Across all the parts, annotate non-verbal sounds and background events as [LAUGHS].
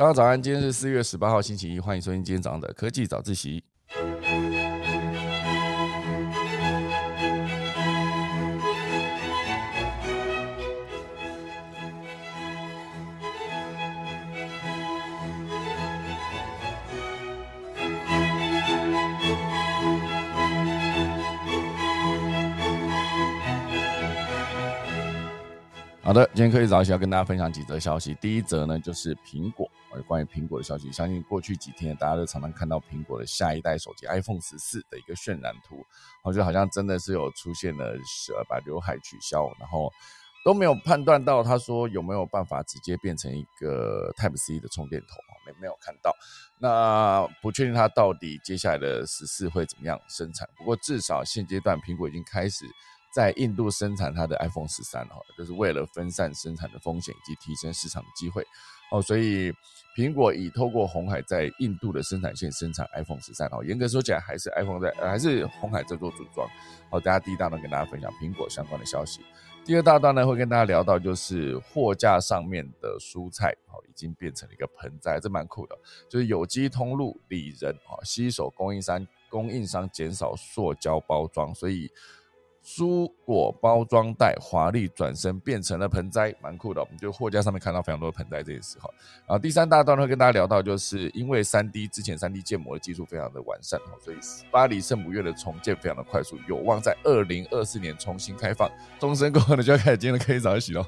大家早安，今天是四月十八号星期一，欢迎收听今天早上的科技早自习。好的，今天科技早起要跟大家分享几则消息。第一则呢，就是苹果，关于苹果的消息。相信过去几天，大家都常常看到苹果的下一代手机 iPhone 十四的一个渲染图，我觉得好像真的是有出现了，呃，把刘海取消，然后都没有判断到他说有没有办法直接变成一个 Type C 的充电头，没没有看到。那不确定它到底接下来的十四会怎么样生产。不过至少现阶段，苹果已经开始。在印度生产它的 iPhone 十三哈，就是为了分散生产的风险以及提升市场的机会哦，所以苹果已透过红海在印度的生产线生产 iPhone 十三哦，严格说起来还是 iPhone 在还是红海在做组装。好，大家第一大段跟大家分享苹果相关的消息，第二大段呢会跟大家聊到就是货架上面的蔬菜哦已经变成了一个盆栽，这蛮酷的，就是有机通路里仁啊携手供应商供应商减少塑胶包装，所以。蔬果包装袋华丽转身变成了盆栽，蛮酷的。我们就货架上面看到非常多的盆栽这件事哈。然后第三大段会跟大家聊到，就是因为三 D 之前三 D 建模的技术非常的完善哈，所以巴黎圣母院的重建非常的快速，有望在二零二四年重新开放。钟声过后呢，就要开始今天的可以早起喽。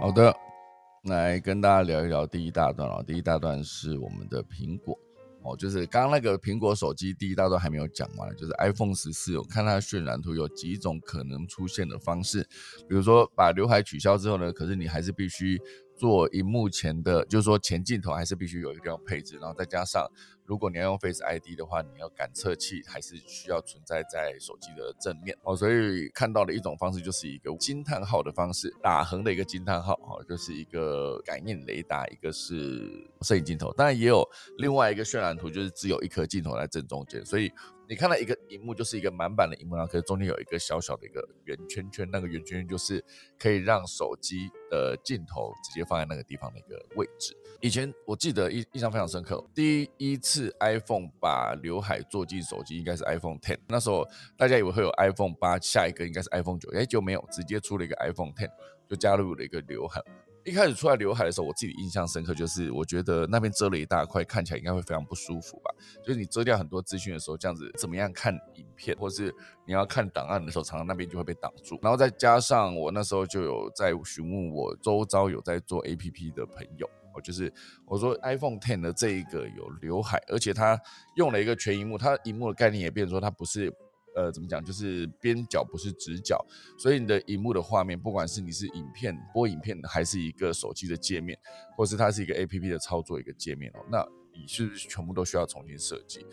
好的。来跟大家聊一聊第一大段哦。第一大段是我们的苹果哦，就是刚刚那个苹果手机第一大段还没有讲完，就是 iPhone 十四，我看它的渲染图有几种可能出现的方式，比如说把刘海取消之后呢，可是你还是必须做荧幕前的，就是说前镜头还是必须有一个地方配置，然后再加上。如果你要用 Face ID 的话，你要感测器还是需要存在在手机的正面哦。所以看到的一种方式就是一个惊叹号的方式，打横的一个惊叹号哦，就是一个感应雷达，一个是摄影镜头，当然也有另外一个渲染图，就是只有一颗镜头在正中间，所以。你看到一个荧幕，就是一个满版的荧幕，然后可是中间有一个小小的一个圆圈圈，那个圆圈圈就是可以让手机的镜头直接放在那个地方的一个位置。以前我记得印印象非常深刻，第一次是 iPhone 把刘海做进手机应该是 iPhone Ten，那时候大家以为会有 iPhone 八，下一个应该是 iPhone 九，哎就没有，直接出了一个 iPhone Ten，就加入了一个刘海。一开始出来刘海的时候，我自己印象深刻，就是我觉得那边遮了一大块，看起来应该会非常不舒服吧。就是你遮掉很多资讯的时候，这样子怎么样看影片，或是你要看档案的时候，常常那边就会被挡住。然后再加上我那时候就有在询问我周遭有在做 A P P 的朋友，我就是我说 iPhone Ten 的这一个有刘海，而且它用了一个全荧幕，它荧幕的概念也变说它不是。呃，怎么讲？就是边角不是直角，所以你的荧幕的画面，不管是你是影片播影片，还是一个手机的界面，或是它是一个 A P P 的操作一个界面哦，那你是不是全部都需要重新设计？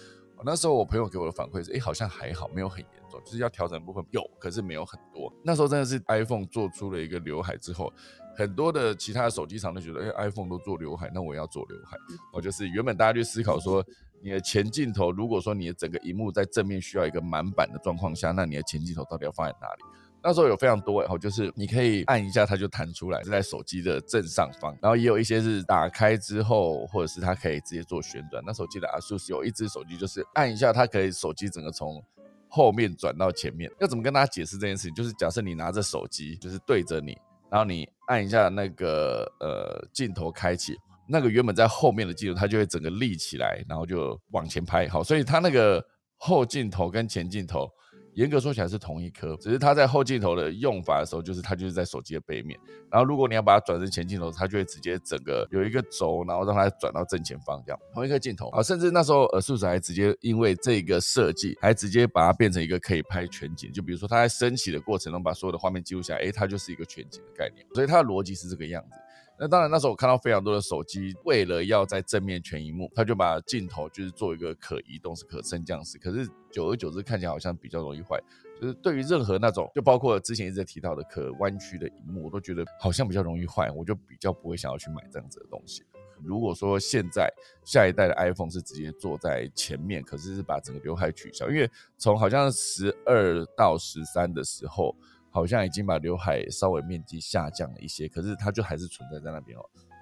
那时候我朋友给我的反馈是，哎，好像还好，没有很严重，就是要调整部分有，可是没有很多。那时候真的是 iPhone 做出了一个刘海之后，很多的其他的手机厂都觉得，哎，iPhone 都做刘海，那我要做刘海。哦就是原本大家去思考说。你的前镜头，如果说你的整个荧幕在正面需要一个满版的状况下，那你的前镜头到底要放在哪里？那时候有非常多，然后就是你可以按一下，它就弹出来，是在手机的正上方。然后也有一些是打开之后，或者是它可以直接做旋转。那时候记得 ASUS 有一只手机，就是按一下，它可以手机整个从后面转到前面。要怎么跟大家解释这件事情？就是假设你拿着手机，就是对着你，然后你按一下那个呃镜头开启。那个原本在后面的镜头，它就会整个立起来，然后就往前拍。好，所以它那个后镜头跟前镜头，严格说起来是同一颗，只是它在后镜头的用法的时候，就是它就是在手机的背面。然后如果你要把它转成前镜头，它就会直接整个有一个轴，然后让它转到正前方这样。同一颗镜头啊，甚至那时候呃，数字还直接因为这个设计，还直接把它变成一个可以拍全景。就比如说它在升起的过程中，把所有的画面记录下来，哎，它就是一个全景的概念。所以它的逻辑是这个样子。那当然，那时候我看到非常多的手机，为了要在正面全荧幕，他就把镜头就是做一个可移动式、可升降式。可是久而久之，看起来好像比较容易坏。就是对于任何那种，就包括之前一直提到的可弯曲的荧幕，我都觉得好像比较容易坏，我就比较不会想要去买这样子的东西。如果说现在下一代的 iPhone 是直接坐在前面，可是是把整个刘海取消，因为从好像十二到十三的时候，好像已经把刘海稍微面积下降了一些，可是它就还是存在在那边哦。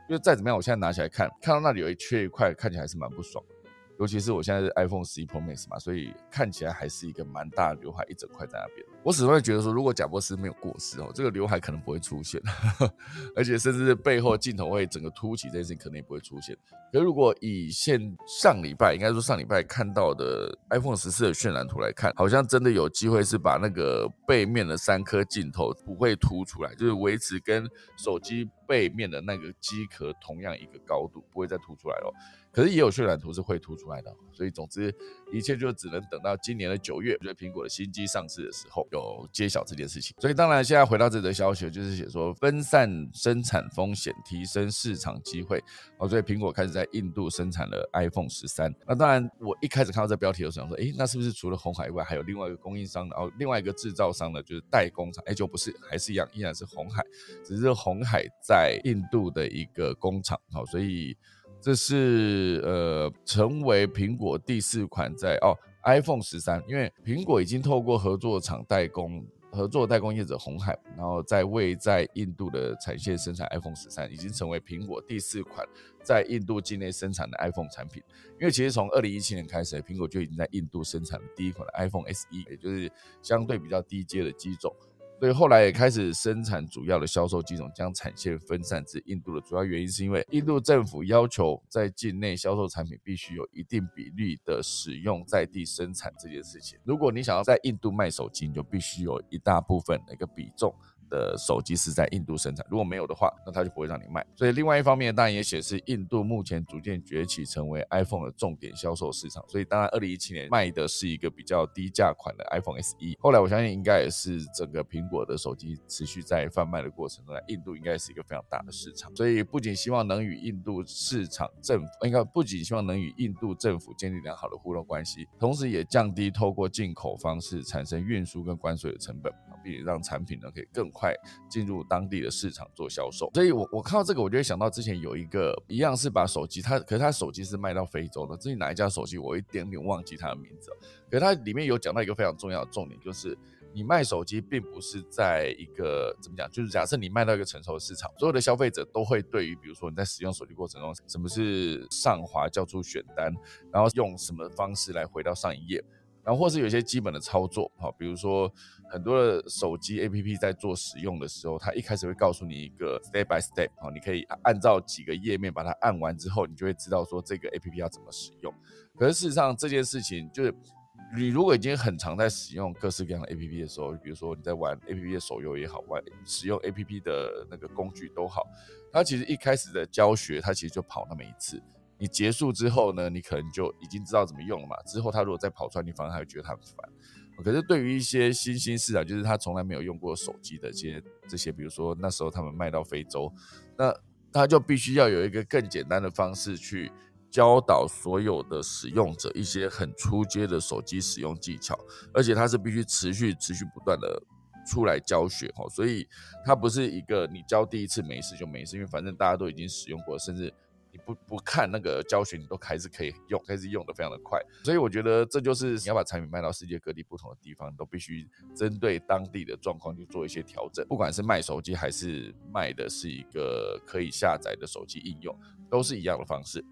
因为再怎么样，我现在拿起来看，看到那里有一缺一块，看起来还是蛮不爽的。尤其是我现在是 iPhone 十一 Pro Max 嘛，所以看起来还是一个蛮大的刘海，一整块在那边。我始终会觉得说，如果贾博士没有过世哦，这个刘海可能不会出现，[LAUGHS] 而且甚至背后镜头会整个凸起这件事情可能也不会出现。可如果以现上礼拜，应该说上礼拜看到的 iPhone 十四的渲染图来看，好像真的有机会是把那个背面的三颗镜头不会凸出来，就是维持跟手机背面的那个机壳同样一个高度，不会再凸出来了。可是也有渲染图是会凸出来的，所以总之一切就只能等到今年的九月，就是苹果的新机上市的时候有揭晓这件事情。所以当然现在回到这则消息，就是写说分散生产风险，提升市场机会。哦，所以苹果开始在印度生产了 iPhone 十三。那当然我一开始看到这标题的时候，想说，哎，那是不是除了红海以外，还有另外一个供应商？然后另外一个制造商呢，就是代工厂？哎，就不是，还是一样，依然是红海，只是红海在印度的一个工厂。好，所以。这是呃，成为苹果第四款在哦 iPhone 十三，因为苹果已经透过合作厂代工，合作代工业者红海，然后在为在印度的产线生产 iPhone 十三，已经成为苹果第四款在印度境内生产的 iPhone 产品。因为其实从二零一七年开始，苹果就已经在印度生产了第一款的 iPhone SE，也就是相对比较低阶的机种。所以后来也开始生产主要的销售机种，将产线分散至印度的主要原因，是因为印度政府要求在境内销售产品必须有一定比例的使用在地生产这件事情。如果你想要在印度卖手机，你就必须有一大部分的一个比重。的手机是在印度生产，如果没有的话，那他就不会让你卖。所以另外一方面，当然也显示印度目前逐渐崛起，成为 iPhone 的重点销售市场。所以当然，二零一七年卖的是一个比较低价款的 iPhone SE。后来我相信应该也是整个苹果的手机持续在贩卖的过程中，印度应该是一个非常大的市场。所以不仅希望能与印度市场政府，应该不仅希望能与印度政府建立良好的互动关系，同时也降低透过进口方式产生运输跟关税的成本。并且让产品呢可以更快进入当地的市场做销售，所以我我看到这个，我就会想到之前有一个一样是把手机，它可是它手机是卖到非洲的，至于哪一家手机，我一点点忘记它的名字。可是它里面有讲到一个非常重要的重点，就是你卖手机并不是在一个怎么讲，就是假设你卖到一个成熟的市场，所有的消费者都会对于比如说你在使用手机过程中，什么是上滑叫出选单，然后用什么方式来回到上一页。然后或是有一些基本的操作，好，比如说很多的手机 APP 在做使用的时候，它一开始会告诉你一个 step by step，好，你可以按照几个页面把它按完之后，你就会知道说这个 APP 要怎么使用。可是事实上这件事情就是，你如果已经很常在使用各式各样的 APP 的时候，比如说你在玩 APP 的手游也好，玩使用 APP 的那个工具都好，它其实一开始的教学，它其实就跑那么一次。你结束之后呢，你可能就已经知道怎么用了嘛。之后他如果再跑出来，你反而还会觉得他很烦。可是对于一些新兴市场，就是他从来没有用过手机的这些这些，比如说那时候他们卖到非洲，那他就必须要有一个更简单的方式去教导所有的使用者一些很出阶的手机使用技巧，而且他是必须持续持续不断的出来教学哈。所以它不是一个你教第一次没事就没事，因为反正大家都已经使用过，甚至。不不看那个教学，你都还是可以用，还是用的非常的快。所以我觉得这就是你要把产品卖到世界各地不同的地方，都必须针对当地的状况去做一些调整。不管是卖手机，还是卖的是一个可以下载的手机应用，都是一样的方式。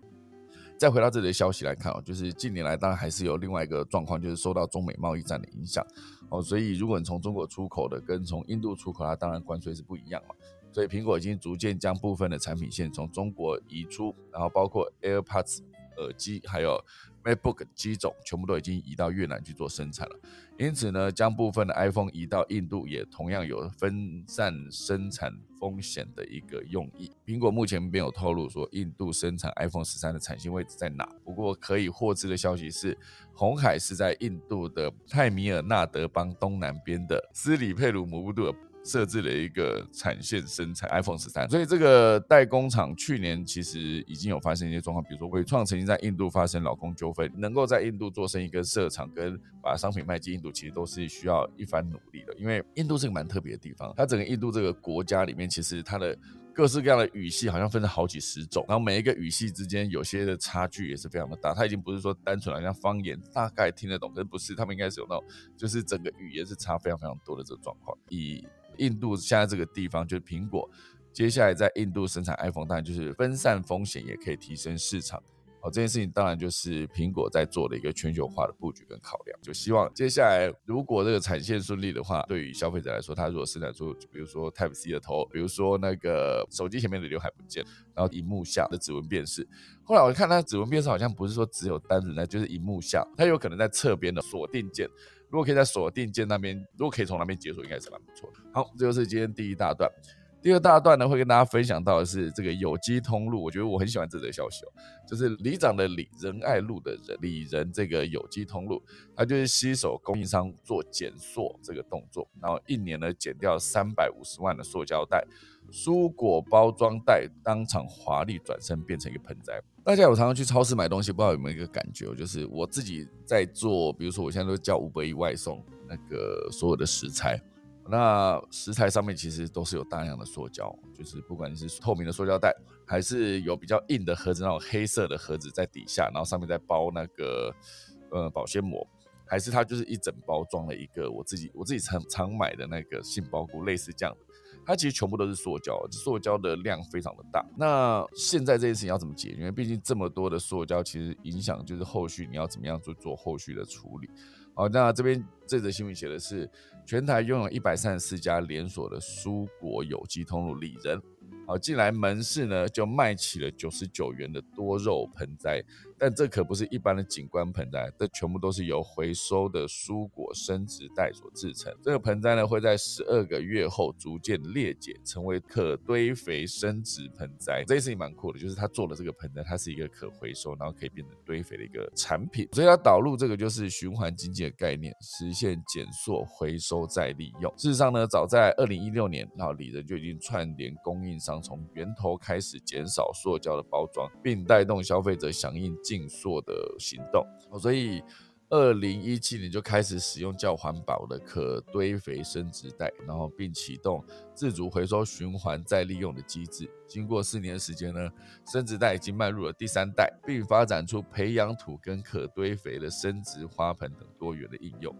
再回到这里的消息来看哦，就是近年来当然还是有另外一个状况，就是受到中美贸易战的影响哦。所以如果你从中国出口的跟从印度出口，它当然关税是不一样嘛。所以苹果已经逐渐将部分的产品线从中国移出，然后包括 AirPods 耳机，还有 MacBook 机种，全部都已经移到越南去做生产了。因此呢，将部分的 iPhone 移到印度，也同样有分散生产风险的一个用意。苹果目前没有透露说印度生产 iPhone 十三的产线位置在哪，不过可以获知的消息是，红海是在印度的泰米尔纳德邦东南边的斯里佩鲁姆布杜尔。设置了一个产线生产 iPhone 十三，所以这个代工厂去年其实已经有发生一些状况，比如说伟创曾经在印度发生劳工纠纷，能够在印度做生意跟设厂跟把商品卖进印度，其实都是需要一番努力的，因为印度是个蛮特别的地方，它整个印度这个国家里面，其实它的各式各样的语系好像分成好几十种，然后每一个语系之间有些的差距也是非常的大。它已经不是说单纯好像方言大概听得懂，可是不是，他们应该是有那种就是整个语言是差非常非常多的这个状况。以印度现在这个地方就是苹果，接下来在印度生产 iPhone，当然就是分散风险，也可以提升市场。哦，这件事情当然就是苹果在做的一个全球化的布局跟考量，就希望接下来如果这个产线顺利的话，对于消费者来说，他如果生产出比如说 Type C 的头，比如说那个手机前面的刘海不见，然后荧幕下的指纹辨识，后来我看它指纹辨识好像不是说只有单纯的，就是荧幕下，它有可能在侧边的锁定键，如果可以在锁定键那边，如果可以从那边解锁，应该是蛮不错的。好，这就是今天第一大段。第二大段呢，会跟大家分享到的是这个有机通路。我觉得我很喜欢这则消息哦，就是里长的里仁爱路的人里仁这个有机通路，它就是吸手供应商做减塑这个动作，然后一年呢减掉三百五十万的塑胶袋、蔬果包装袋，当场华丽转身变成一个盆栽。大家有常常去超市买东西，不知道有没有一个感觉，就是我自己在做，比如说我现在都叫五百亿外送那个所有的食材。那食材上面其实都是有大量的塑胶，就是不管你是透明的塑胶袋，还是有比较硬的盒子，那种黑色的盒子在底下，然后上面再包那个呃保鲜膜，还是它就是一整包装了一个我自己我自己常常买的那个杏鲍菇，类似这样的，它其实全部都是塑胶，塑胶的量非常的大。那现在这件事情要怎么解决？因为毕竟这么多的塑胶，其实影响就是后续你要怎么样做做后续的处理。好，那这边这则新闻写的是，全台拥有一百三十四家连锁的蔬果有机通路里人。好，进来门市呢，就卖起了九十九元的多肉盆栽，但这可不是一般的景观盆栽，这全部都是由回收的蔬果生殖袋所制成。这个盆栽呢，会在十二个月后逐渐裂解，成为可堆肥生殖盆栽。这件事情蛮酷的，就是他做的这个盆栽，它是一个可回收，然后可以变成堆肥的一个产品。所以它导入这个就是循环经济的概念，实现减塑、回收再利用。事实上呢，早在二零一六年，然后李仁就已经串联供应商。从源头开始减少塑胶的包装，并带动消费者响应禁塑的行动。所以，二零一七年就开始使用较环保的可堆肥生殖袋，然后并启动自主回收、循环再利用的机制。经过四年时间呢，生殖袋已经迈入了第三代，并发展出培养土跟可堆肥的生殖花盆等多元的应用。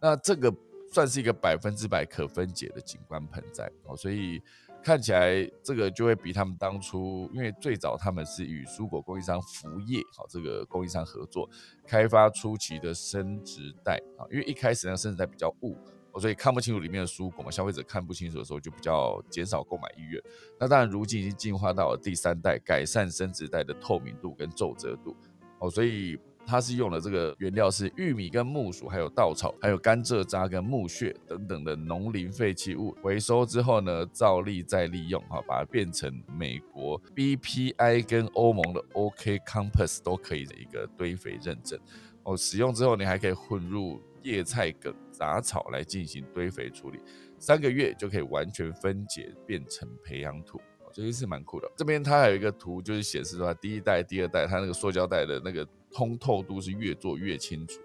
那这个算是一个百分之百可分解的景观盆栽哦，所以。看起来这个就会比他们当初，因为最早他们是与蔬果供应商福业好这个供应商合作开发初期的生殖袋啊，因为一开始呢生殖袋比较雾，所以看不清楚里面的蔬果嘛，消费者看不清楚的时候就比较减少购买意愿。那当然如今已经进化到了第三代，改善生殖袋的透明度跟皱褶度哦，所以。它是用了这个原料是玉米跟木薯，还有稻草，还有甘蔗渣跟木屑等等的农林废弃物回收之后呢，造粒再利用，哈，把它变成美国 BPI 跟欧盟的 OK Compass 都可以的一个堆肥认证。哦，使用之后你还可以混入叶菜梗、杂草来进行堆肥处理，三个月就可以完全分解变成培养土。这个是蛮酷的。这边它还有一个图，就是显示说第一代、第二代它那个塑胶袋的那个。通透度是越做越清楚，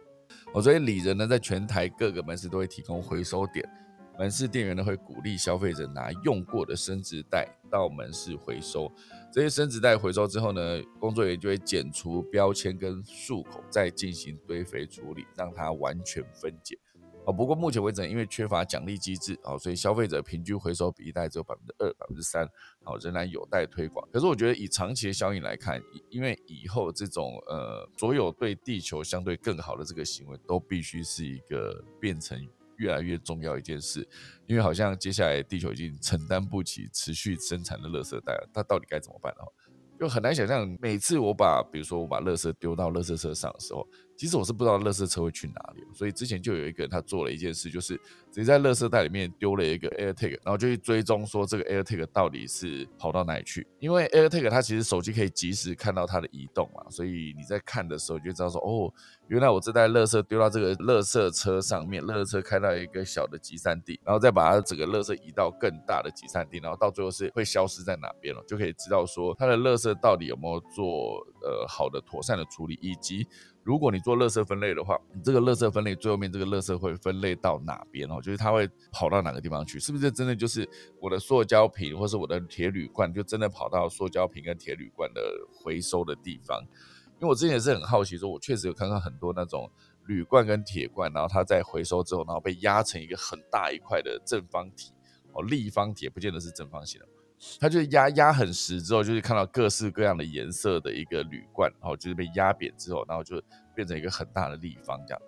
哦，所以里人呢，在全台各个门市都会提供回收点，门市店员呢会鼓励消费者拿用过的生殖袋到门市回收，这些生殖袋回收之后呢，工作人员就会剪除标签跟束口，再进行堆肥处理，让它完全分解。哦，不过目前为止，因为缺乏奖励机制，哦，所以消费者平均回收比例大概只有百分之二、百分之三，哦，仍然有待推广。可是我觉得以长期的效应来看，因为以后这种呃，所有对地球相对更好的这个行为，都必须是一个变成越来越重要一件事。因为好像接下来地球已经承担不起持续生产的垃圾袋了，它到底该怎么办呢？就很难想象，每次我把比如说我把垃圾丢到垃圾车上的时候。其实我是不知道垃圾车会去哪里，所以之前就有一个人他做了一件事，就是直接在垃圾袋里面丢了一个 AirTag，然后就去追踪说这个 AirTag 到底是跑到哪里去。因为 AirTag 它其实手机可以及时看到它的移动嘛，所以你在看的时候就知道说，哦，原来我这袋垃圾丢到这个垃圾车上面，垃圾车开到一个小的集散地，然后再把它整个垃圾移到更大的集散地，然后到最后是会消失在哪边了，就可以知道说它的垃圾到底有没有做呃好的妥善的处理，以及。如果你做垃圾分类的话，你这个垃圾分类最后面这个垃圾会分类到哪边哦？就是它会跑到哪个地方去？是不是真的就是我的塑胶瓶或是我的铁铝罐，就真的跑到塑胶瓶跟铁铝罐的回收的地方？因为我之前也是很好奇，说我确实有看到很多那种铝罐跟铁罐，然后它在回收之后，然后被压成一个很大一块的正方体哦，立方体不见得是正方形的。它就是压压很实之后，就是看到各式各样的颜色的一个铝罐，然后就是被压扁之后，然后就变成一个很大的立方这样。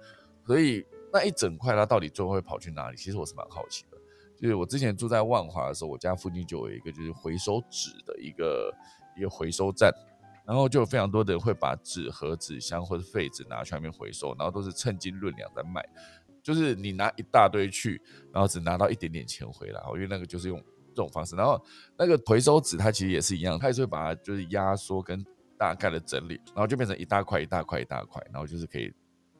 所以那一整块它到底最后会跑去哪里？其实我是蛮好奇的。就是我之前住在万华的时候，我家附近就有一个就是回收纸的一个一个回收站，然后就有非常多的人会把纸盒、纸箱或者废纸拿去那边回收，然后都是称斤论两在卖。就是你拿一大堆去，然后只拿到一点点钱回来，因为那个就是用。这种方式，然后那个回收纸它其实也是一样，它也是会把它就是压缩跟大概的整理，然后就变成一大块一大块一大块，然后就是可以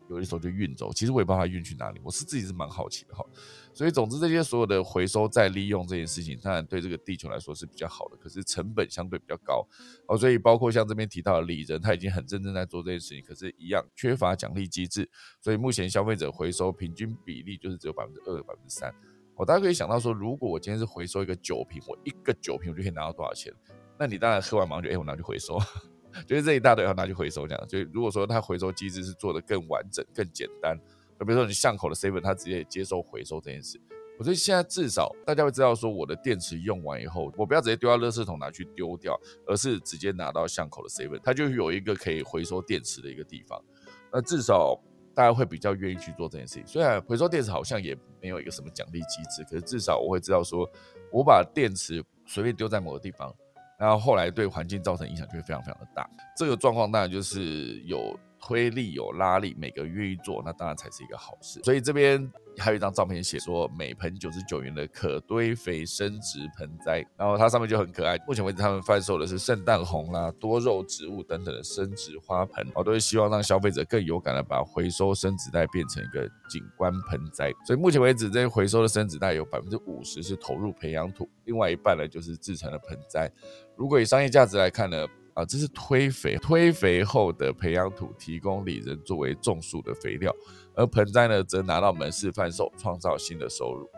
有的时候就运走。其实我也不知道它运去哪里，我是自己是蛮好奇的哈。所以总之这些所有的回收再利用这件事情，当然对这个地球来说是比较好的，可是成本相对比较高哦。所以包括像这边提到的李人，他已经很认真在做这件事情，可是一样缺乏奖励机制，所以目前消费者回收平均比例就是只有百分之二百分之三。我大家可以想到说，如果我今天是回收一个酒瓶，我一个酒瓶我就可以拿到多少钱？那你当然喝完马上就哎，我拿去回收，[LAUGHS] 就是这一大堆要拿去回收这样。就如果说它回收机制是做的更完整、更简单，就比如说你巷口的 seven，它直接接受回收这件事。我觉得现在至少大家会知道说，我的电池用完以后，我不要直接丢到垃圾桶拿去丢掉，而是直接拿到巷口的 seven，它就有一个可以回收电池的一个地方。那至少。大家会比较愿意去做这件事情。虽然回收电池好像也没有一个什么奖励机制，可是至少我会知道说，我把电池随便丢在某个地方，然后后来对环境造成影响就会非常非常的大。这个状况当然就是有推力、有拉力，每个愿意做，那当然才是一个好事。所以这边。还有一张照片，写说每盆九十九元的可堆肥生殖盆栽，然后它上面就很可爱。目前为止，他们贩售的是圣诞红啦、多肉植物等等的生殖花盆，哦，都是希望让消费者更有感的把回收生殖袋变成一个景观盆栽。所以目前为止，这些回收的生殖袋有百分之五十是投入培养土，另外一半呢就是制成了盆栽。如果以商业价值来看呢？啊，这是推肥，推肥后的培养土提供里人作为种树的肥料，而盆栽呢，则拿到门市贩售，创造新的收入。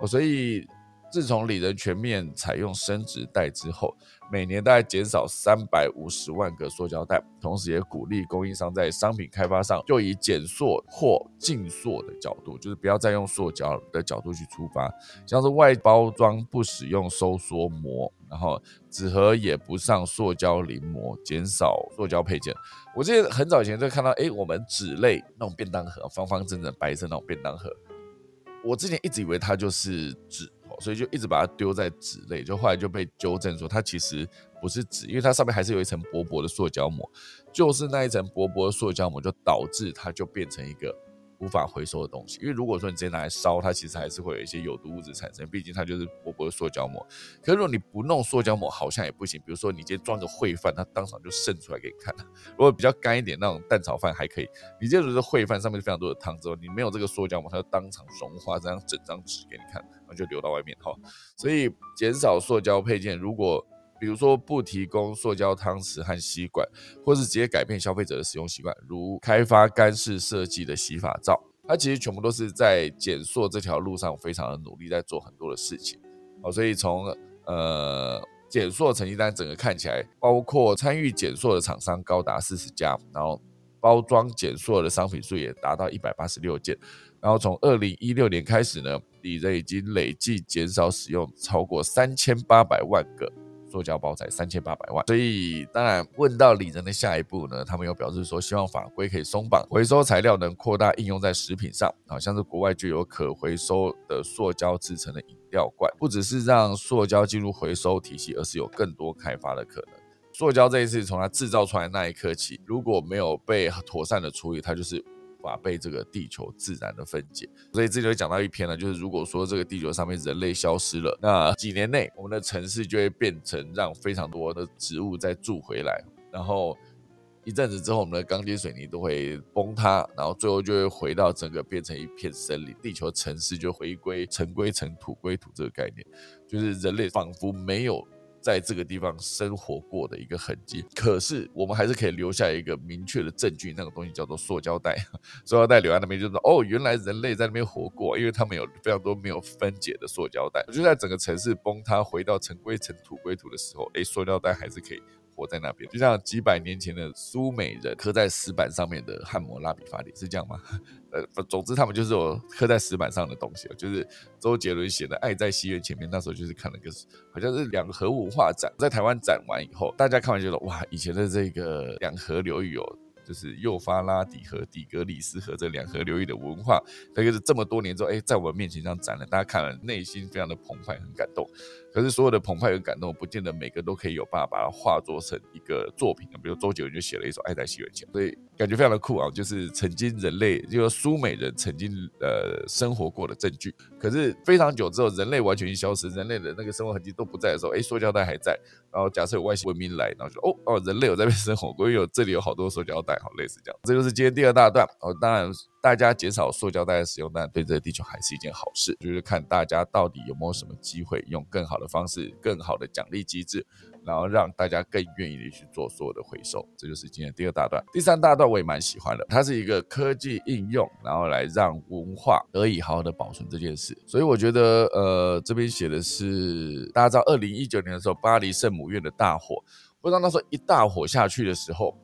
哦，所以。自从里仁全面采用生殖袋之后，每年大概减少三百五十万个塑胶袋，同时也鼓励供应商在商品开发上就以减塑或净塑的角度，就是不要再用塑胶的角度去出发，像是外包装不使用收缩膜，然后纸盒也不上塑胶临膜，减少塑胶配件。我记得很早以前就看到，哎，我们纸类那种便当盒，方方正正白色那种便当盒，我之前一直以为它就是纸。所以就一直把它丢在纸类，就后来就被纠正说它其实不是纸，因为它上面还是有一层薄薄的塑胶膜，就是那一层薄薄的塑胶膜就导致它就变成一个。无法回收的东西，因为如果说你直接拿来烧，它其实还是会有一些有毒物质产生，毕竟它就是薄薄的塑胶膜。可是如果你不弄塑胶膜，好像也不行。比如说你今天装个烩饭，它当场就渗出来给你看。[LAUGHS] 如果比较干一点那种蛋炒饭还可以，你今天如果烩饭上面非常多的汤之后，你没有这个塑胶膜，它就当场融化这样整张纸给你看，然后就流到外面哈。所以减少塑胶配件，如果比如说不提供塑胶汤匙和吸管，或是直接改变消费者的使用习惯，如开发干式设计的洗发皂，它其实全部都是在减塑这条路上非常的努力，在做很多的事情。好，所以从呃减塑成绩单整个看起来，包括参与减塑的厂商高达四十家，然后包装减塑的商品数也达到一百八十六件，然后从二零一六年开始呢，李仁已经累计减少使用超过三千八百万个。塑胶包材三千八百万，所以当然问到李仁的下一步呢，他们又表示说，希望法规可以松绑，回收材料能扩大应用在食品上，好像是国外就有可回收的塑胶制成的饮料罐，不只是让塑胶进入回收体系，而是有更多开发的可能。塑胶这一次从它制造出来那一刻起，如果没有被妥善的处理，它就是。法被这个地球自然的分解，所以这里就讲到一篇呢，就是如果说这个地球上面人类消失了，那几年内我们的城市就会变成让非常多的植物再住回来，然后一阵子之后，我们的钢筋水泥都会崩塌，然后最后就会回到整个变成一片森林，地球城市就回归尘归尘土归土这个概念，就是人类仿佛没有在这个地方生活过的一个痕迹。可是我们还是可以留下一个明确的证据，那个东西叫做塑胶袋。[LAUGHS] 塑胶袋留在那边，就是哦，原来人类在那边活过，因为他们有非常多没有分解的塑胶袋。就在整个城市崩塌、回到尘归尘、土归土的时候，哎，塑胶袋还是可以。活在那边，就像几百年前的苏美人刻在石板上面的汉谟拉比法典是这样吗？[LAUGHS] 呃，总之他们就是有刻在石板上的东西就是周杰伦写的《爱在西元前面》，那时候就是看了个好像是两河文化展，在台湾展完以后，大家看完觉得哇，以前的这个两河流域哦。就是幼发拉底河、底格里斯河这两河流域的文化，那个是这么多年之后，哎，在我们面前这样展了，大家看了内心非常的澎湃，很感动。可是所有的澎湃和感动，不见得每个都可以有办法把它化作成一个作品比如周杰伦就写了一首《爱在西元前》，所以感觉非常的酷啊！就是曾经人类，就是苏美人曾经呃生活过的证据。可是非常久之后，人类完全消失，人类的那个生活痕迹都不在的时候，哎，塑胶袋还在。然后假设有外星文明来，然后就哦哦，人类有在边生活过，有这里有好多塑胶袋，好类似这样。这就是今天第二大段哦。当然，大家减少塑胶袋的使用，但对这个地球还是一件好事。就是看大家到底有没有什么机会，用更好的方式、更好的奖励机制，然后让大家更愿意的去做所有的回收。这就是今天第二大段。第三大段我也蛮喜欢的，它是一个科技应用，然后来让文化得以好好的保存这件事。所以我觉得，呃，这边写的是，大家知道，二零一九年的时候，巴黎圣母。院的大火，不知道那时候一大火下去的时候，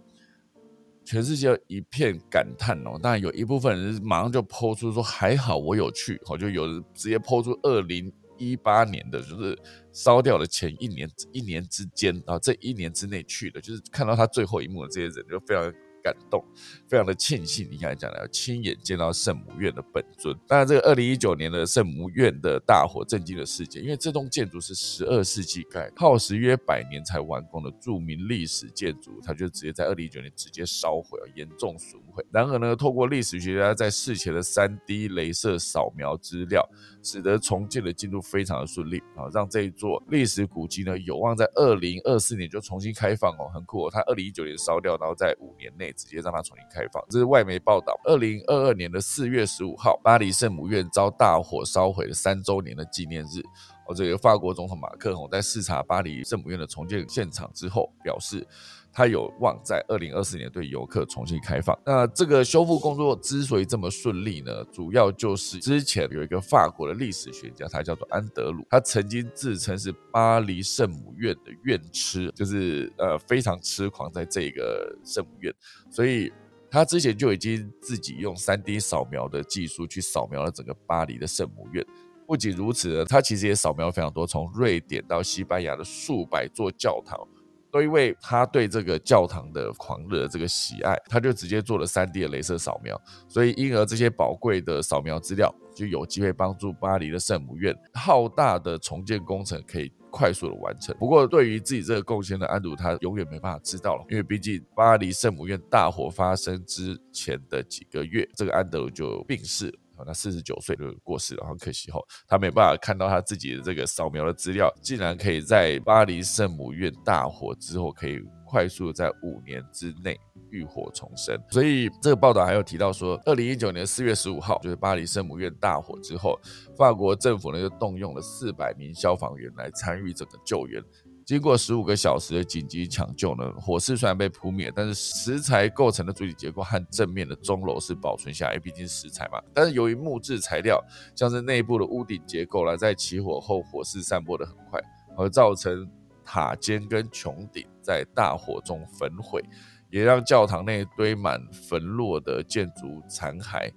全世界一片感叹哦。当然有一部分人马上就抛出说还好我有去，哦，就有人直接抛出二零一八年的，就是烧掉的前一年一年之间啊，这一年之内去的，就是看到他最后一幕的这些人就非常。感动，非常的庆幸。你刚才讲的，亲眼见到圣母院的本尊。当然，这个二零一九年的圣母院的大火震惊了世界，因为这栋建筑是十二世纪盖，耗时约百年才完工的著名历史建筑，它就直接在二零一九年直接烧毁，严重损毁。然而呢，透过历史学家在事前的三 D 镭射扫描资料，使得重建的进度非常的顺利啊，让这一座历史古迹呢有望在二零二四年就重新开放哦，很酷哦。它二零一九年烧掉，然后在五年内。直接让它重新开放，这是外媒报道。二零二二年的四月十五号，巴黎圣母院遭大火烧毁了三周年的纪念日。哦，这个法国总统马克龙在视察巴黎圣母院的重建现场之后，表示他有望在二零二四年对游客重新开放。那这个修复工作之所以这么顺利呢，主要就是之前有一个法国的历史学家，他叫做安德鲁，他曾经自称是巴黎圣母院的院痴，就是呃非常痴狂在这个圣母院，所以他之前就已经自己用三 D 扫描的技术去扫描了整个巴黎的圣母院。不仅如此呢，他其实也扫描了非常多，从瑞典到西班牙的数百座教堂，都因为他对这个教堂的狂热这个喜爱，他就直接做了三 D 的镭射扫描，所以因而这些宝贵的扫描资料就有机会帮助巴黎的圣母院浩大的重建工程可以快速的完成。不过，对于自己这个贡献的安茹，他永远没办法知道了，因为毕竟巴黎圣母院大火发生之前的几个月，这个安德鲁就病逝。那四十九岁就过世了，很可惜哈，他没办法看到他自己的这个扫描的资料，竟然可以在巴黎圣母院大火之后，可以快速在五年之内浴火重生。所以这个报道还有提到说，二零一九年四月十五号，就是巴黎圣母院大火之后，法国政府呢就动用了四百名消防员来参与整个救援。经过十五个小时的紧急抢救呢，火势虽然被扑灭，但是石材构成的主体结构和正面的钟楼是保存下来，毕竟石材嘛。但是由于木质材料，像是内部的屋顶结构啦，在起火后火势散播的很快，而造成塔尖跟穹顶在大火中焚毁，也让教堂内堆满焚落的建筑残骸。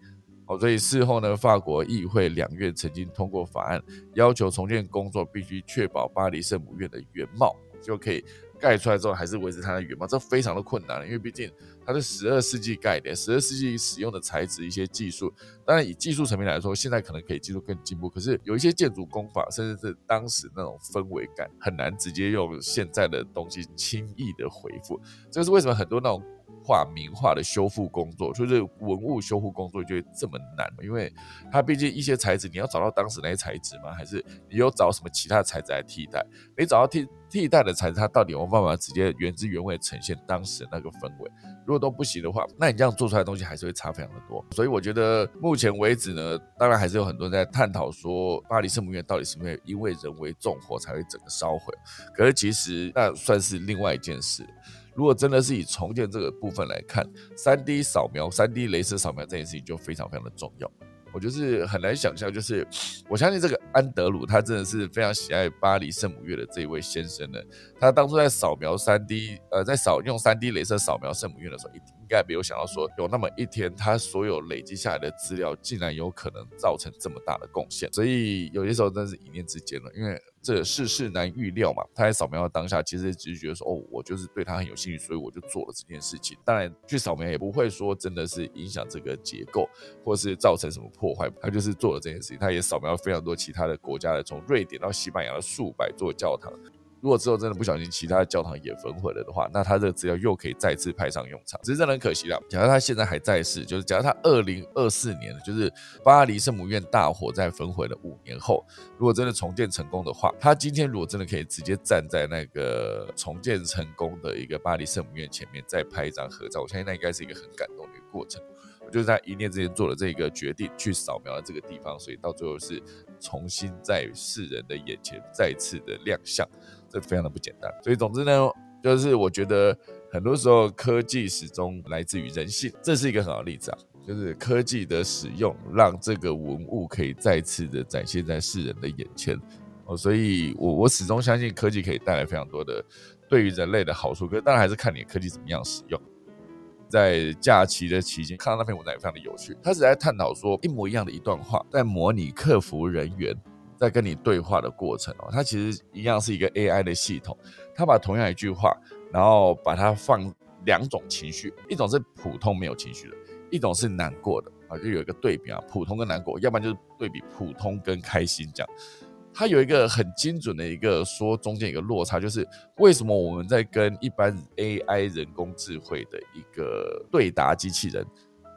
所以事后呢，法国议会两院曾经通过法案，要求重建工作必须确保巴黎圣母院的原貌，就可以盖出来之后还是维持它的原貌，这非常的困难，因为毕竟它是十二世纪盖的，十二世纪使用的材质、一些技术，当然以技术层面来说，现在可能可以技术更进步，可是有一些建筑工法，甚至是当时那种氛围感，很难直接用现在的东西轻易的回复。这是为什么很多那种。化、名画的修复工作，就是文物修复工作就会这么难，因为它毕竟一些材质你要找到当时那些材质吗？还是你有找什么其他材质来替代？没找到替替代的材质，它到底有没有办法直接原汁原味呈现当时那个氛围？如果都不行的话，那你这样做出来的东西还是会差非常的多。所以我觉得目前为止呢，当然还是有很多人在探讨说，巴黎圣母院到底是不是因为人为纵火才会整个烧毁？可是其实那算是另外一件事。如果真的是以重建这个部分来看，三 D 扫描、三 D 镭射扫描这件事情就非常非常的重要。我就是很难想象，就是我相信这个安德鲁他真的是非常喜爱巴黎圣母院的这一位先生呢。他当初在扫描三 D，呃，在扫用三 D 镭射扫描圣母院的时候，一滴该没有想到说有那么一天，他所有累积下来的资料竟然有可能造成这么大的贡献。所以有些时候真是一念之间了，因为。这世事难预料嘛，他在扫描的当下，其实只是觉得说，哦，我就是对他很有兴趣，所以我就做了这件事情。当然，去扫描也不会说真的是影响这个结构，或是造成什么破坏，他就是做了这件事情。他也扫描了非常多其他的国家的，从瑞典到西班牙的数百座教堂。如果之后真的不小心其他的教堂也焚毁了的话，那他这个资料又可以再次派上用场。只是真的很可惜了。假如他现在还在世，就是假如他二零二四年，就是巴黎圣母院大火在焚毁了五年后，如果真的重建成功的话，他今天如果真的可以直接站在那个重建成功的一个巴黎圣母院前面，再拍一张合照，我相信那应该是一个很感动的一个过程。我就是在一念之间做了这个决定，去扫描了这个地方，所以到最后是重新在世人的眼前再次的亮相。这非常的不简单，所以总之呢，就是我觉得很多时候科技始终来自于人性，这是一个很好的例子啊，就是科技的使用让这个文物可以再次的展现在世人的眼前哦，所以我我始终相信科技可以带来非常多的对于人类的好处，可是当然还是看你科技怎么样使用。在假期的期间看到那篇文章也非常的有趣，他是在探讨说一模一样的一段话，在模拟客服人员。在跟你对话的过程哦，它其实一样是一个 AI 的系统，它把同样一句话，然后把它放两种情绪，一种是普通没有情绪的，一种是难过的啊，就有一个对比啊，普通跟难过，要不然就是对比普通跟开心这样。它有一个很精准的一个说中间一个落差，就是为什么我们在跟一般 AI 人工智慧的一个对答机器人，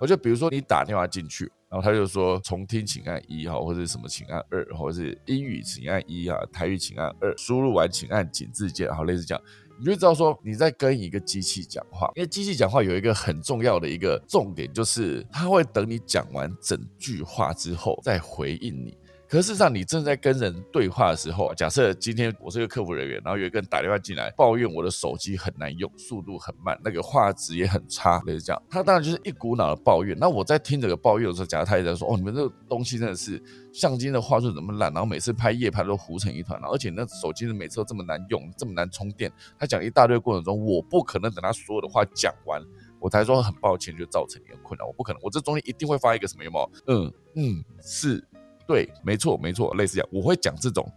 我就比如说你打电话进去。然后他就说重听请按一哈，或者什么请按二，或者是英语请按一啊，台语请按二，输入完请按井字键，好类似这样，你就知道说你在跟一个机器讲话，因为机器讲话有一个很重要的一个重点，就是它会等你讲完整句话之后再回应你。可事实上，你正在跟人对话的时候，假设今天我是一个客服人员，然后有一个人打电话进来抱怨我的手机很难用，速度很慢，那个画质也很差，类似这样，他当然就是一股脑的抱怨。那我在听这个抱怨的时候，假如他也在说，哦，你们这个东西真的是相机的画质怎么烂，然后每次拍夜拍都糊成一团，而且那手机的每次都这么难用，这么难充电。他讲一大堆过程中，我不可能等他所有的话讲完，我才说很抱歉，就造成你的困扰。我不可能，我这中间一定会发一个什么有有？嗯嗯，是。对，没错，没错，类似这样，我会讲这种，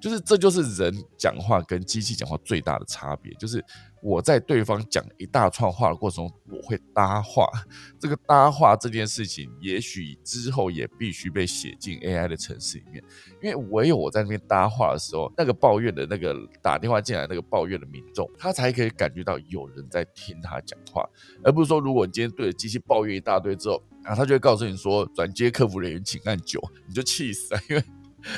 就是这就是人讲话跟机器讲话最大的差别，就是。我在对方讲一大串话的过程中，我会搭话。这个搭话这件事情，也许之后也必须被写进 AI 的城市里面，因为唯有我在那边搭话的时候，那个抱怨的那个打电话进来那个抱怨的民众，他才可以感觉到有人在听他讲话，而不是说，如果你今天对着机器抱怨一大堆之后，然后他就会告诉你说，转接客服人员请按九，你就气死了，因为。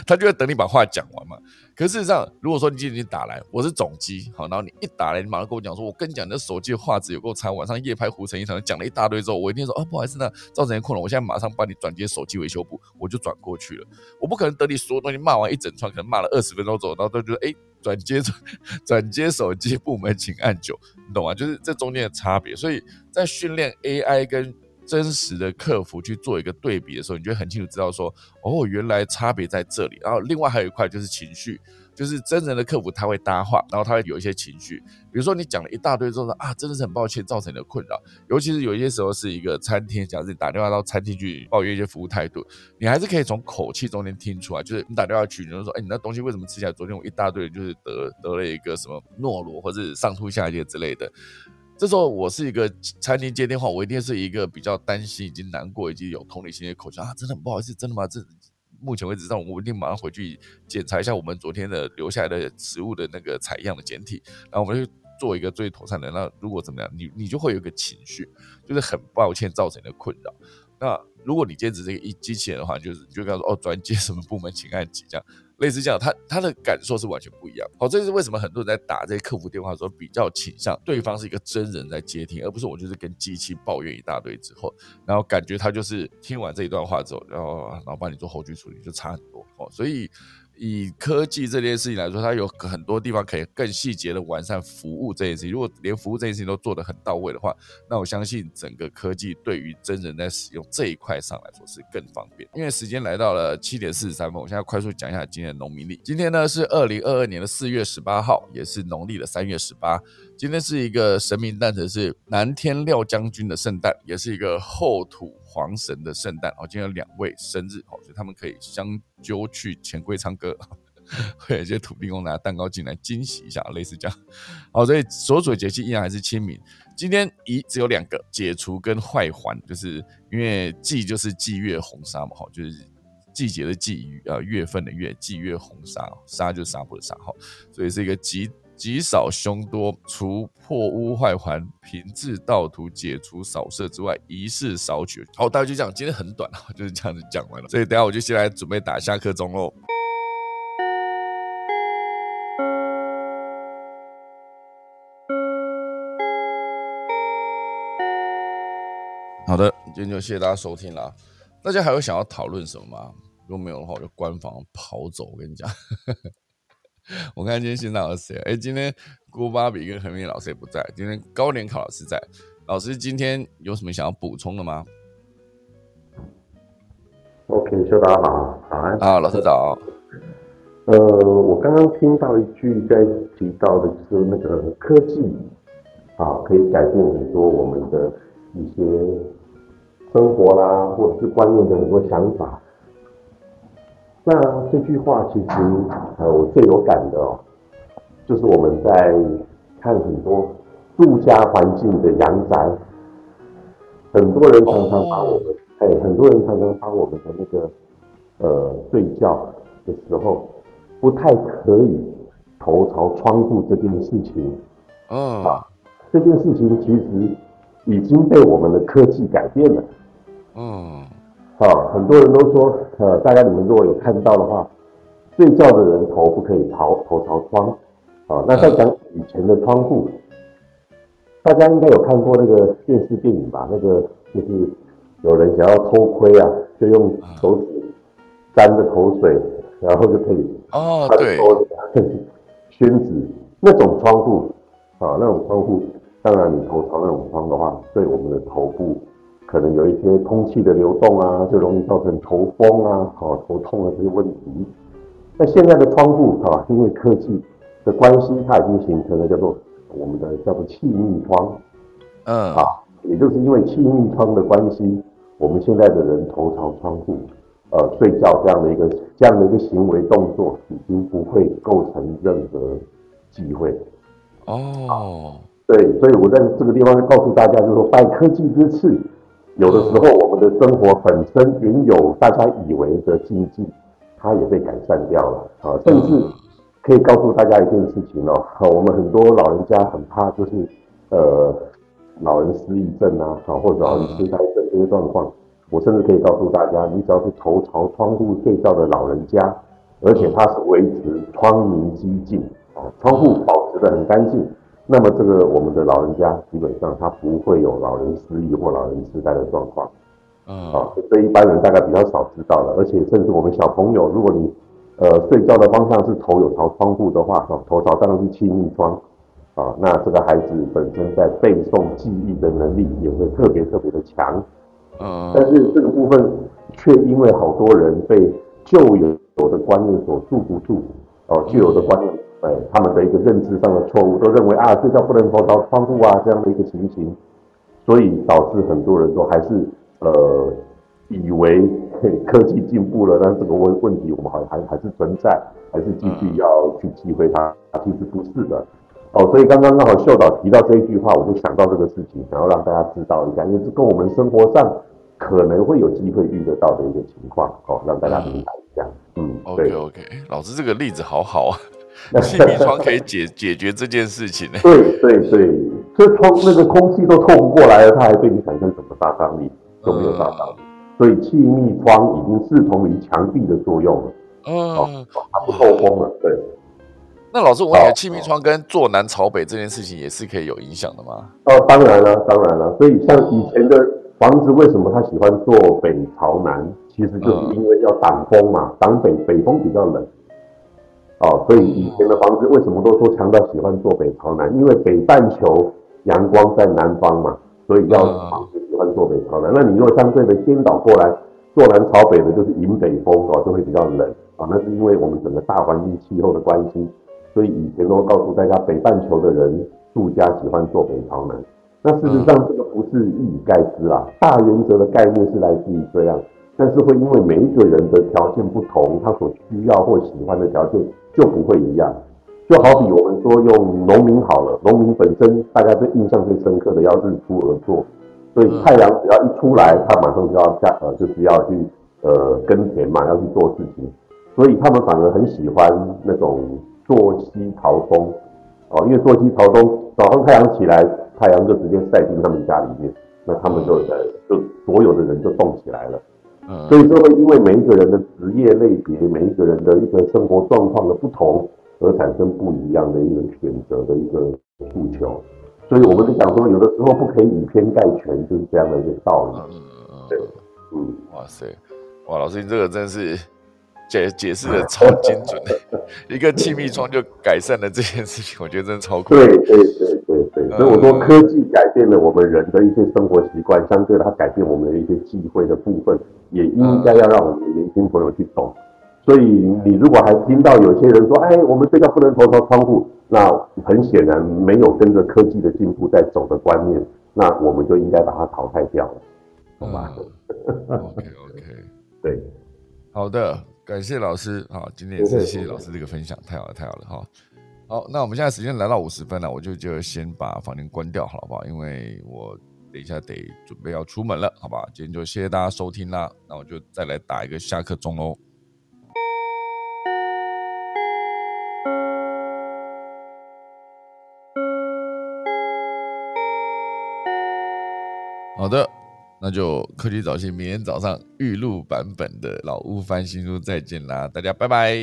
他就会等你把话讲完嘛。可事实上，如果说你今天打来，我是总机，好，然后你一打来，你马上跟我讲说，我跟你讲，你的手机画质有够差，晚上夜拍糊成一团，讲了一大堆之后，我一定说，啊，不好意思，那造成困扰，我现在马上帮你转接手机维修部，我就转过去了。我不可能等你所有东西骂完一整串，可能骂了二十分钟左右，然后都觉得，哎，转接 [LAUGHS] 转接手机部门请按九，你懂吗？就是这中间的差别。所以在训练 AI 跟真实的客服去做一个对比的时候，你就会很清楚知道说，哦，原来差别在这里。然后另外还有一块就是情绪，就是真人的客服他会搭话，然后他会有一些情绪。比如说你讲了一大堆之后说啊，真的是很抱歉造成你的困扰。尤其是有一些时候是一个餐厅，假设你打电话到餐厅去抱怨一些服务态度，你还是可以从口气中间听出来，就是你打电话去，你就说，哎，你那东西为什么吃起来？昨天我一大堆就是得得了一个什么诺罗或者上吐下泻之类的。这时候我是一个餐厅接电话，我一定是一个比较担心、已经难过、以及有同理心的口气啊，真的很不好意思，真的吗？这目前为止，让我一定马上回去检查一下我们昨天的留下来的食物的那个采样的简体，然后我们就做一个最妥善的。那如果怎么样，你你就会有一个情绪，就是很抱歉造成的困扰。那如果你兼职这个一机器人的话，就是你就跟他说哦，转接什么部门，请按几这样，类似这样，他他的感受是完全不一样。好，这是为什么很多人在打这些客服电话的时候，比较倾向对方是一个真人在接听，而不是我就是跟机器抱怨一大堆之后，然后感觉他就是听完这一段话之后，然后然后帮你做后续处理，就差很多哦，所以。以科技这件事情来说，它有很多地方可以更细节的完善服务这件事情。如果连服务这件事情都做得很到位的话，那我相信整个科技对于真人在使用这一块上来说是更方便。因为时间来到了七点四十三分，我现在快速讲一下今天的农民历。今天呢是二零二二年的四月十八号，也是农历的三月十八。今天是一个神明诞辰，是南天廖将军的圣诞，也是一个后土皇神的圣诞。哦，今天有两位生日，哦，所以他们可以相揪去钱柜唱歌，[LAUGHS] 会有一些土地公拿蛋糕进来惊喜一下，类似这样。好，所以所属的节气依然还是清明。今天一只有两个解除跟坏还，就是因为季就是季月红沙嘛，哈，就是季节的季，呃，月份的月，季月红沙，沙就是纱布的纱，哈，所以是一个吉。极少凶多，除破屋坏环，平治道途，解除扫射之外，一事少取。好，大家就这样，今天很短啊，[LAUGHS] 就是这样子讲完了。所以等下我就先来准备打下课钟喽。好的，今天就谢谢大家收听了。大家还有想要讨论什么吗？如果没有的话，我就关房跑走。我跟你讲。我看今天现场有谁？哎，今天郭芭比跟何明老师也不在。今天高联考老师在。老师今天有什么想要补充的吗？OK，秀大家好，早安。啊，老师早。呃，我刚刚听到一句在提到的就是那个科技啊，可以改变很多我们的一些生活啦，或者是观念的很多想法。那这句话其实，呃，我最有感的哦，就是我们在看很多住家环境的阳宅，很多人常常把我们，哎，很多人常常把我们的那个，呃，睡觉的时候不太可以头朝窗户这件事情，啊，这件事情其实已经被我们的科技改变了，嗯。啊，很多人都说，呃，大家你们如果有看到的话，睡觉的人头不可以朝头朝窗，啊，那在讲以前的窗户，大家应该有看过那个电视电影吧？那个就是有人想要偷窥啊，就用手指沾着口水，然后就可以哦，对，宣纸那种窗户，啊，那种窗户，当然你头朝那种窗的话，对我们的头部。可能有一些空气的流动啊，就容易造成头风啊、好头痛啊这些问题。那现在的窗户啊，因为科技的关系，它已经形成了叫做我们的叫做气密窗。嗯，啊，也就是因为气密窗的关系，我们现在的人头朝窗户，呃，睡觉这样的一个这样的一个行为动作，已经不会构成任何忌讳。哦，对，所以我在这个地方告诉大家，就是说拜科技之赐。有的时候，我们的生活本身原有大家以为的禁忌，它也被改善掉了啊。甚至可以告诉大家一件事情哦，我们很多老人家很怕，就是呃，老人失忆症啊，啊，或者老人痴呆症这些状况。我甚至可以告诉大家，你只要是头朝窗户睡觉的老人家，而且他是维持窗明几净啊，窗户保持的很干净。那么这个我们的老人家基本上他不会有老人失忆或老人痴呆的状况，嗯，啊，这一般人大概比较少知道了。而且甚至我们小朋友，如果你呃睡觉的方向是头有朝窗户的话，哈，头朝当然是气密窗，啊，那这个孩子本身在背诵记忆的能力也会特别特别的强，嗯，但是这个部分却因为好多人被旧有的观念所束缚住，哦，旧有的观念。哎，他们的一个认知上的错误，都认为啊，睡觉不能头朝窗户啊，这样的一个情形，所以导致很多人都还是呃，以为科技进步了，但这个问问题我们好像还还是存在，还是继续要去忌讳它，其实不是的。哦，所以刚刚刚好秀导提到这一句话，我就想到这个事情，想要让大家知道一下，因为这跟我们生活上可能会有机会遇得到的一个情况，哦，让大家明白一下。嗯，OK OK，老师这个例子好好啊。气密窗可以解 [LAUGHS] 解决这件事情呢。对对对，这窗那个空气都透不过来了，它还对你产生什么杀伤力？都没有杀伤力。所以气密窗已经视同于墙壁的作用了。嗯，它不透风了。对。那老师，我问你，气密窗跟坐南朝北这件事情也是可以有影响的吗？哦，当然了，当然了。所以像以前的房子，为什么他喜欢坐北朝南？其实就是因为要挡风嘛，挡北北风比较冷。哦，所以以前的房子为什么都说强调喜欢坐北朝南？因为北半球阳光在南方嘛，所以要房子喜欢坐北朝南。那你如果相对的颠倒过来，坐南朝北的，就是迎北风哦，就会比较冷啊。那是因为我们整个大环境气候的关系。所以以前都告诉大家，北半球的人住家喜欢坐北朝南。那事实上，这个不是一以概之啦。大原则的概念是来自于这样，但是会因为每一个人的条件不同，他所需要或喜欢的条件就不会一样。就好比我们说用农民好了，农民本身大家最印象最深刻的要日出而作，所以太阳只要一出来，他马上就要下呃，就是要去呃耕田嘛，要去做事情，所以他们反而很喜欢那种。坐西朝东，哦，因为坐西朝东，早上太阳起来，太阳就直接晒进他们家里面，那他们就在，就所有的人就动起来了。嗯，所以说会因为每一个人的职业类别，每一个人的一个生活状况的不同，而产生不一样的一个选择的一个诉求。所以我们就讲说，有的时候不可以以偏概全，就是这样的一个道理。嗯嗯嗯，对，嗯，哇塞，哇，老师你这个真是。解解释的超精准的，[LAUGHS] 一个气密窗就改善了这件事情，我觉得真的超酷。对对对对对，所以我说科技改变了我们人的一些生活习惯，相对它改变我们的一些忌讳的部分，也应该要让我们的年轻朋友去懂。所以你如果还听到有些人说，哎，我们睡觉不能投窗窗户，那很显然没有跟着科技的进步在走的观念，那我们就应该把它淘汰掉了，好吧？OK OK，[LAUGHS] 对，好的。感谢老师，好，今天也是谢谢老师这个分享，太好了，太好了，哈，好，那我们现在时间来到五十分了，我就就先把房间关掉，好不好？因为我等一下得准备要出门了，好吧？今天就谢谢大家收听啦，那我就再来打一个下课钟喽。好的。那就科技早起，明天早上预录版本的老屋翻新书再见啦，大家拜拜。